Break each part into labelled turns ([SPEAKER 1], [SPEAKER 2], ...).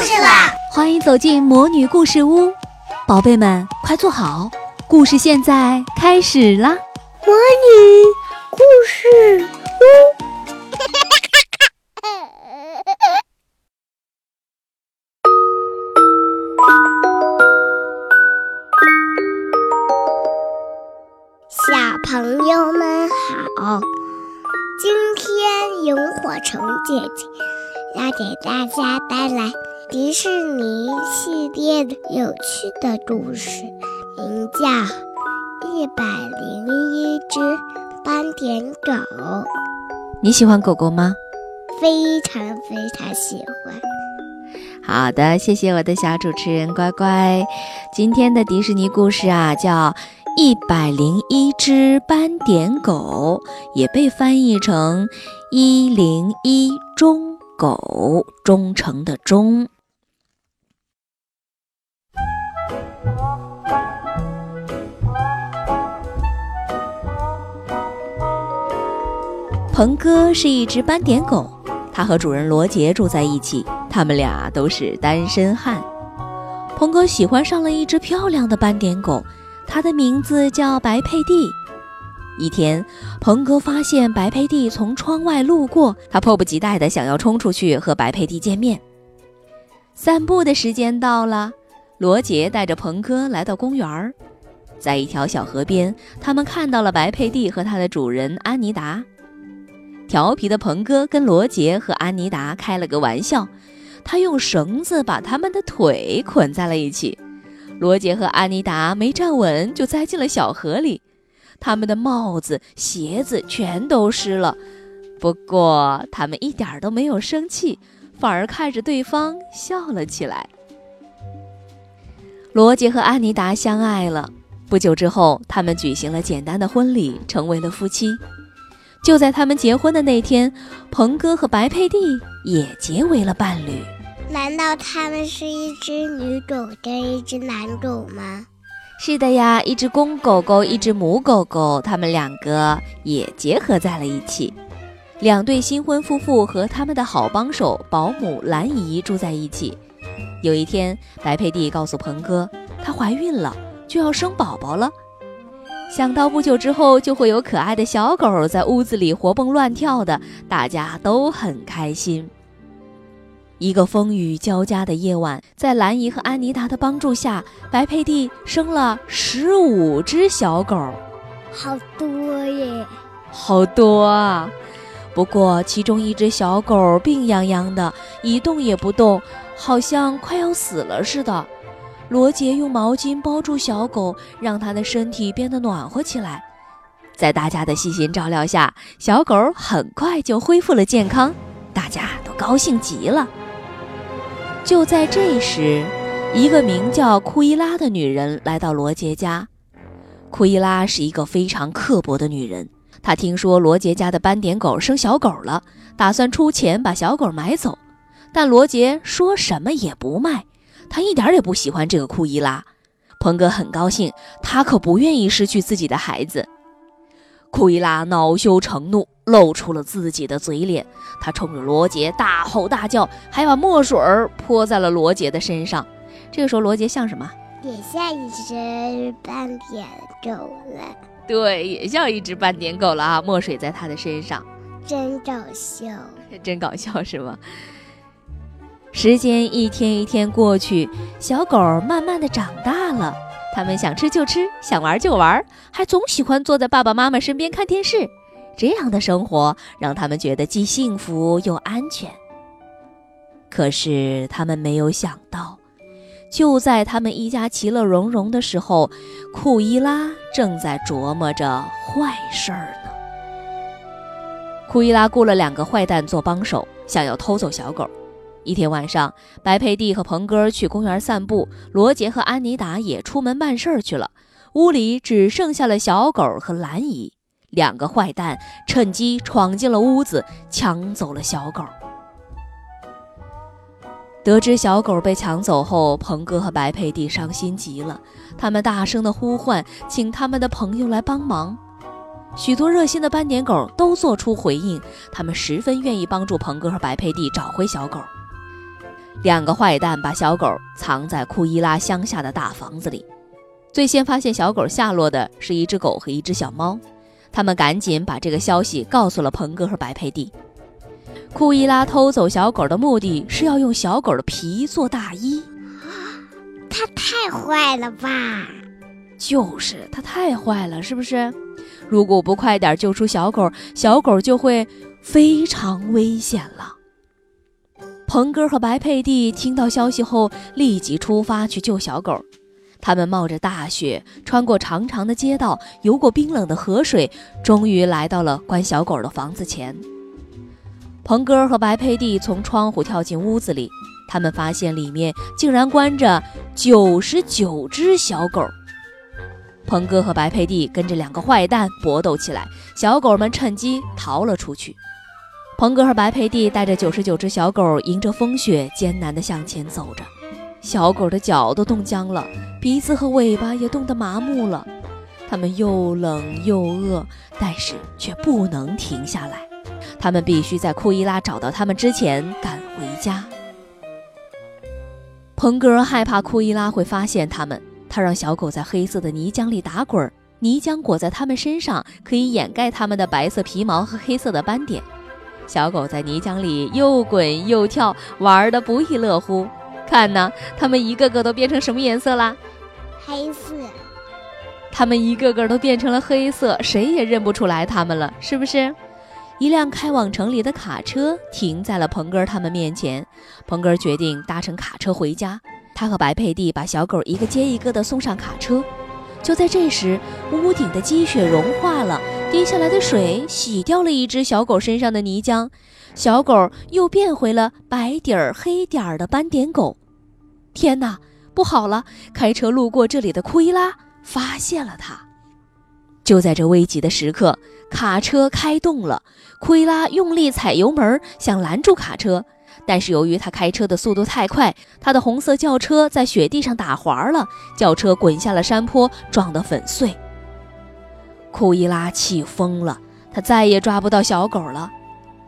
[SPEAKER 1] 事啦！
[SPEAKER 2] 欢迎走进魔女故事屋，宝贝们快坐好，故事现在开始啦！
[SPEAKER 3] 魔女故事屋，小朋友们好，今天萤火虫姐姐要给大家带来迪士尼系列的有趣的故事，名叫《一百零一只斑点狗》。
[SPEAKER 2] 你喜欢狗狗吗？
[SPEAKER 3] 非常非常喜欢。
[SPEAKER 2] 好的，谢谢我的小主持人乖乖。今天的迪士尼故事啊，叫《一百零一只斑点狗》，也被翻译成《一零一忠狗》，忠诚的忠。鹏哥是一只斑点狗，它和主人罗杰住在一起，他们俩都是单身汉。鹏哥喜欢上了一只漂亮的斑点狗，它的名字叫白佩蒂。一天，鹏哥发现白佩蒂从窗外路过，他迫不及待地想要冲出去和白佩蒂见面。散步的时间到了，罗杰带着鹏哥来到公园，在一条小河边，他们看到了白佩蒂和它的主人安妮达。调皮的鹏哥跟罗杰和安妮达开了个玩笑，他用绳子把他们的腿捆在了一起。罗杰和安妮达没站稳就栽进了小河里，他们的帽子、鞋子全都湿了。不过他们一点都没有生气，反而看着对方笑了起来。罗杰和安妮达相爱了，不久之后，他们举行了简单的婚礼，成为了夫妻。就在他们结婚的那天，鹏哥和白佩蒂也结为了伴侣。
[SPEAKER 3] 难道他们是一只女狗跟一只男狗吗？
[SPEAKER 2] 是的呀，一只公狗狗，一只母狗狗，他们两个也结合在了一起。两对新婚夫妇和他们的好帮手保姆兰姨住在一起。有一天，白佩蒂告诉鹏哥，她怀孕了，就要生宝宝了。想到不久之后就会有可爱的小狗在屋子里活蹦乱跳的，大家都很开心。一个风雨交加的夜晚，在兰姨和安妮达的帮助下，白佩蒂生了十五只小狗，
[SPEAKER 3] 好多耶！
[SPEAKER 2] 好多啊！不过其中一只小狗病殃殃的，一动也不动，好像快要死了似的。罗杰用毛巾包住小狗，让它的身体变得暖和起来。在大家的细心照料下，小狗很快就恢复了健康，大家都高兴极了。就在这时，一个名叫库伊拉的女人来到罗杰家。库伊拉是一个非常刻薄的女人，她听说罗杰家的斑点狗生小狗了，打算出钱把小狗买走，但罗杰说什么也不卖。他一点也不喜欢这个库伊拉，鹏哥很高兴，他可不愿意失去自己的孩子。库伊拉恼羞成怒，露出了自己的嘴脸，他冲着罗杰大吼大叫，还把墨水泼在了罗杰的身上。这个时候，罗杰像什么？
[SPEAKER 3] 也像一只斑点狗了。
[SPEAKER 2] 对，也像一只斑点狗了啊！墨水在他的身上，
[SPEAKER 3] 真搞笑，
[SPEAKER 2] 真搞笑是吗？时间一天一天过去，小狗慢慢的长大了。它们想吃就吃，想玩就玩，还总喜欢坐在爸爸妈妈身边看电视。这样的生活让他们觉得既幸福又安全。可是他们没有想到，就在他们一家其乐融融的时候，库伊拉正在琢磨着坏事儿呢。库伊拉雇了两个坏蛋做帮手，想要偷走小狗。一天晚上，白佩蒂和鹏哥去公园散步，罗杰和安妮达也出门办事儿去了。屋里只剩下了小狗和兰姨。两个坏蛋趁机闯进了屋子，抢走了小狗。得知小狗被抢走后，鹏哥和白佩蒂伤心极了，他们大声的呼唤，请他们的朋友来帮忙。许多热心的斑点狗都做出回应，他们十分愿意帮助鹏哥和白佩蒂找回小狗。两个坏蛋把小狗藏在库伊拉乡下的大房子里。最先发现小狗下落的是一只狗和一只小猫，他们赶紧把这个消息告诉了鹏哥和白佩蒂。库伊拉偷走小狗的目的是要用小狗的皮做大衣，
[SPEAKER 3] 他太坏了吧！
[SPEAKER 2] 就是他太坏了，是不是？如果不快点救出小狗，小狗就会非常危险了。鹏哥和白佩蒂听到消息后，立即出发去救小狗。他们冒着大雪，穿过长长的街道，游过冰冷的河水，终于来到了关小狗的房子前。鹏哥和白佩蒂从窗户跳进屋子里，他们发现里面竟然关着九十九只小狗。鹏哥和白佩蒂跟着两个坏蛋搏斗起来，小狗们趁机逃了出去。鹏哥和白佩蒂带着九十九只小狗，迎着风雪艰难地向前走着。小狗的脚都冻僵了，鼻子和尾巴也冻得麻木了。它们又冷又饿，但是却不能停下来。他们必须在库伊拉找到他们之前赶回家。鹏哥害怕库伊拉会发现他们，他让小狗在黑色的泥浆里打滚，泥浆裹在它们身上，可以掩盖它们的白色皮毛和黑色的斑点。小狗在泥浆里又滚又跳，玩得不亦乐乎。看呐，它们一个个都变成什么颜色啦？
[SPEAKER 3] 黑色。
[SPEAKER 2] 它们一个个都变成了黑色，谁也认不出来它们了，是不是？一辆开往城里的卡车停在了鹏哥他们面前。鹏哥决定搭乘卡车回家。他和白佩蒂把小狗一个接一个的送上卡车。就在这时，屋顶的积雪融化了，滴下来的水洗掉了一只小狗身上的泥浆。小狗又变回了白底儿黑点儿的斑点狗。天哪，不好了！开车路过这里的库伊拉发现了它。就在这危急的时刻，卡车开动了。库伊拉用力踩油门，想拦住卡车，但是由于他开车的速度太快，他的红色轿车在雪地上打滑了，轿车滚下了山坡，撞得粉碎。库伊拉气疯了，他再也抓不到小狗了。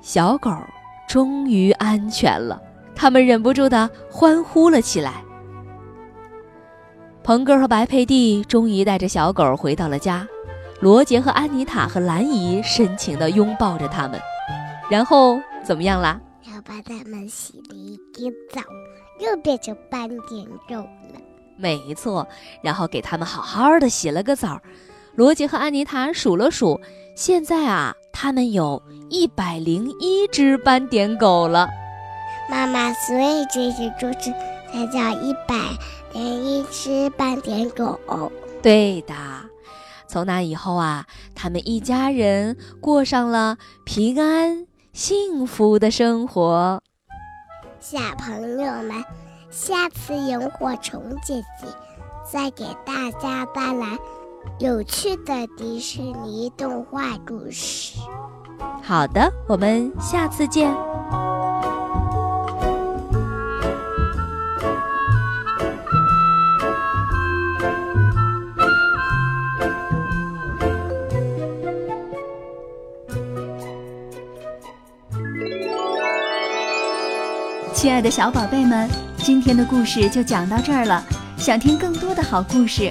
[SPEAKER 2] 小狗终于安全了，他们忍不住的欢呼了起来。鹏哥和白佩蒂终于带着小狗回到了家，罗杰和安妮塔和兰姨深情地拥抱着他们，然后怎么样啦？
[SPEAKER 3] 要把它们洗了一个澡，又变成斑点狗了。
[SPEAKER 2] 没错，然后给他们好好的洗了个澡。罗杰和安妮塔数了数，现在啊，他们有一百零一只斑点狗了。
[SPEAKER 3] 妈妈，所以这只就是才叫一百零一只斑点狗。
[SPEAKER 2] 对的，从那以后啊，他们一家人过上了平安幸福的生活。
[SPEAKER 3] 小朋友们，下次萤火虫姐姐再给大家带来。有趣的迪士尼动画故事。
[SPEAKER 2] 好的，我们下次见。
[SPEAKER 1] 亲爱的小宝贝们，今天的故事就讲到这儿了。想听更多的好故事。